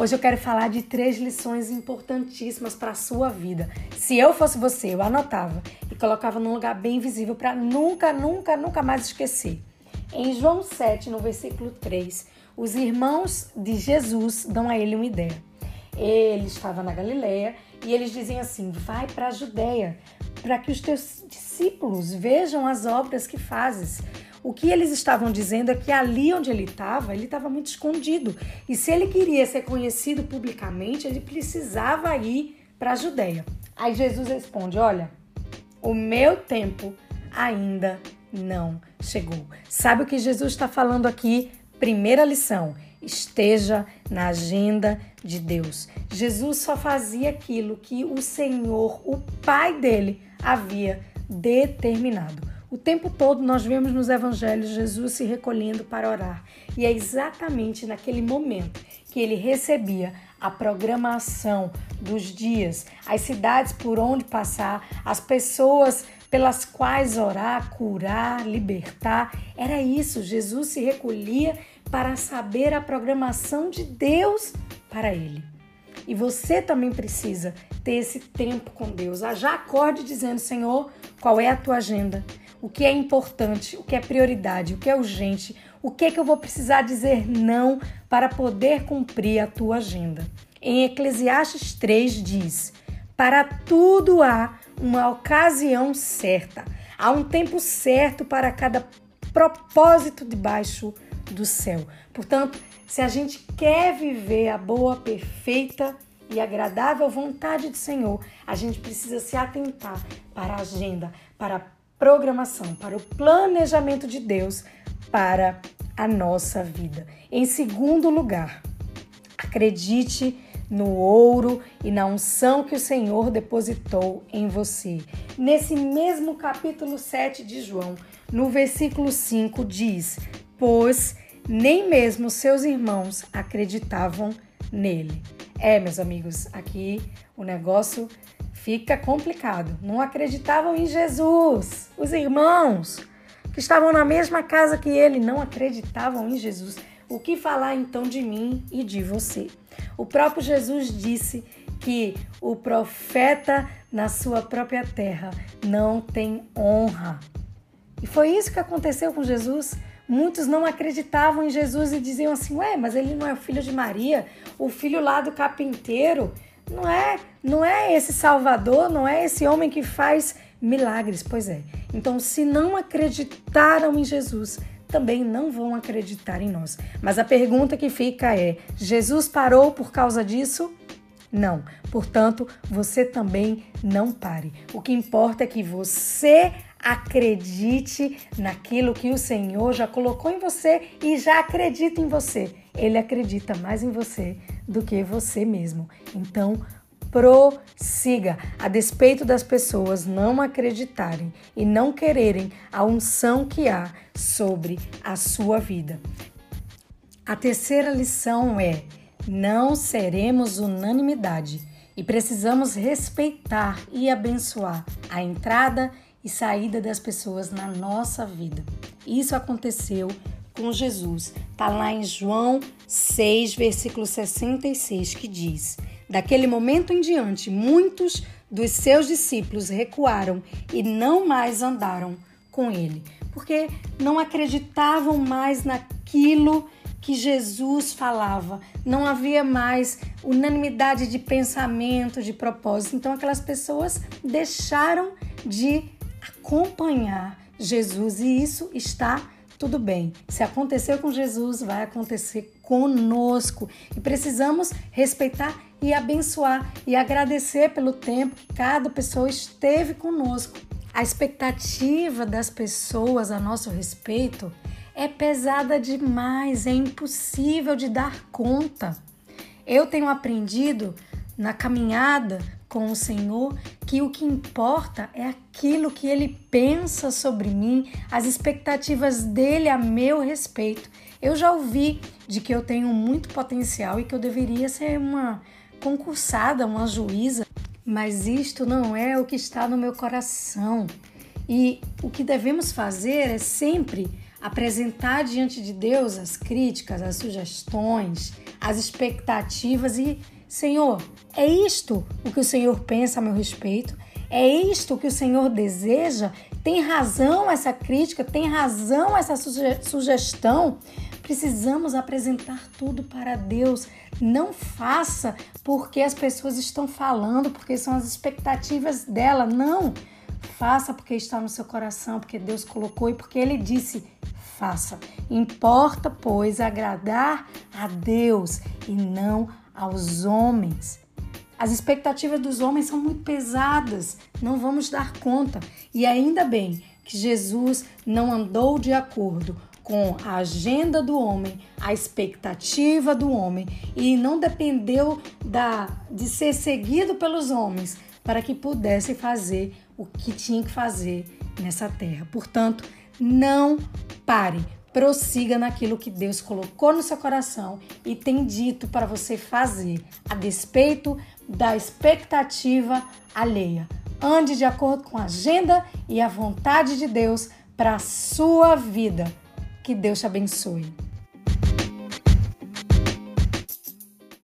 Hoje eu quero falar de três lições importantíssimas para a sua vida. Se eu fosse você, eu anotava e colocava num lugar bem visível para nunca, nunca, nunca mais esquecer. Em João 7, no versículo 3, os irmãos de Jesus dão a ele uma ideia. Ele estava na Galileia e eles dizem assim: vai para a Judéia, para que os teus discípulos vejam as obras que fazes. O que eles estavam dizendo é que ali onde ele estava, ele estava muito escondido. E se ele queria ser conhecido publicamente, ele precisava ir para a Judéia. Aí Jesus responde: Olha, o meu tempo ainda não chegou. Sabe o que Jesus está falando aqui? Primeira lição: esteja na agenda de Deus. Jesus só fazia aquilo que o Senhor, o Pai dele, havia determinado. O tempo todo nós vemos nos evangelhos Jesus se recolhendo para orar. E é exatamente naquele momento que ele recebia a programação dos dias, as cidades por onde passar, as pessoas pelas quais orar, curar, libertar. Era isso, Jesus se recolhia para saber a programação de Deus para ele. E você também precisa ter esse tempo com Deus. Já acorde dizendo, Senhor, qual é a tua agenda? O que é importante, o que é prioridade, o que é urgente, o que é que eu vou precisar dizer não para poder cumprir a tua agenda. Em Eclesiastes 3 diz: Para tudo há uma ocasião certa, há um tempo certo para cada propósito debaixo do céu. Portanto, se a gente quer viver a boa, perfeita e agradável vontade do Senhor, a gente precisa se atentar para a agenda, para a programação, para o planejamento de Deus para a nossa vida. Em segundo lugar, acredite no ouro e na unção que o Senhor depositou em você. Nesse mesmo capítulo 7 de João, no versículo 5 diz: Pois nem mesmo seus irmãos acreditavam nele. É, meus amigos, aqui o negócio fica complicado. Não acreditavam em Jesus. Os irmãos que estavam na mesma casa que ele não acreditavam em Jesus. O que falar então de mim e de você? O próprio Jesus disse que o profeta na sua própria terra não tem honra. E foi isso que aconteceu com Jesus. Muitos não acreditavam em Jesus e diziam assim: "Ué, mas ele não é o filho de Maria, o filho lá do carpinteiro, não é, não é esse Salvador, não é esse homem que faz milagres". Pois é. Então, se não acreditaram em Jesus, também não vão acreditar em nós. Mas a pergunta que fica é: Jesus parou por causa disso? Não. Portanto, você também não pare. O que importa é que você Acredite naquilo que o Senhor já colocou em você e já acredita em você. Ele acredita mais em você do que você mesmo. Então, prossiga, a despeito das pessoas não acreditarem e não quererem a unção que há sobre a sua vida. A terceira lição é: não seremos unanimidade e precisamos respeitar e abençoar a entrada e saída das pessoas na nossa vida. Isso aconteceu com Jesus. Está lá em João 6, versículo 66, que diz: Daquele momento em diante, muitos dos seus discípulos recuaram e não mais andaram com ele, porque não acreditavam mais naquilo que Jesus falava. Não havia mais unanimidade de pensamento, de propósito. Então aquelas pessoas deixaram de acompanhar Jesus e isso está tudo bem. Se aconteceu com Jesus, vai acontecer conosco e precisamos respeitar e abençoar e agradecer pelo tempo que cada pessoa esteve conosco. A expectativa das pessoas a nosso respeito é pesada demais, é impossível de dar conta. Eu tenho aprendido na caminhada com o Senhor que o que importa é aquilo que Ele pensa sobre mim, as expectativas dele a meu respeito. Eu já ouvi de que eu tenho muito potencial e que eu deveria ser uma concursada, uma juíza, mas isto não é o que está no meu coração. E o que devemos fazer é sempre apresentar diante de Deus as críticas, as sugestões, as expectativas e, Senhor, é isto o que o Senhor pensa a meu respeito? É isto que o Senhor deseja? Tem razão essa crítica? Tem razão essa suge sugestão? Precisamos apresentar tudo para Deus. Não faça porque as pessoas estão falando, porque são as expectativas dela. Não. Faça porque está no seu coração, porque Deus colocou e porque Ele disse: faça. Importa, pois, agradar a Deus e não aos homens. As expectativas dos homens são muito pesadas, não vamos dar conta. E ainda bem que Jesus não andou de acordo com a agenda do homem, a expectativa do homem e não dependeu da de ser seguido pelos homens para que pudesse fazer o que tinha que fazer nessa terra. Portanto, não pare, prossiga naquilo que Deus colocou no seu coração e tem dito para você fazer, a despeito da expectativa alheia. Ande de acordo com a agenda e a vontade de Deus para a sua vida. Que Deus te abençoe.